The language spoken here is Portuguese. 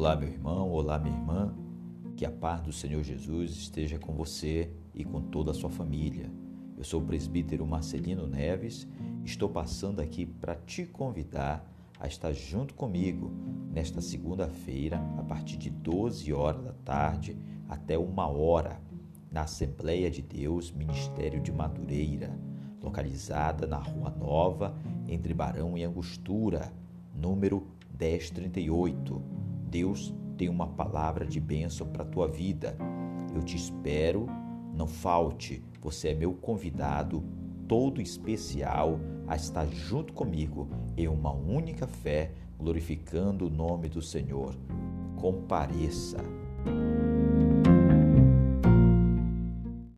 Olá, meu irmão, olá, minha irmã. Que a paz do Senhor Jesus esteja com você e com toda a sua família. Eu sou o presbítero Marcelino Neves. Estou passando aqui para te convidar a estar junto comigo nesta segunda-feira, a partir de 12 horas da tarde até uma hora, na Assembleia de Deus, Ministério de Madureira, localizada na Rua Nova, entre Barão e Angostura, número 1038 Deus tem uma palavra de bênção para a tua vida. Eu te espero, não falte, você é meu convidado, todo especial, a estar junto comigo em uma única fé, glorificando o nome do Senhor. Compareça.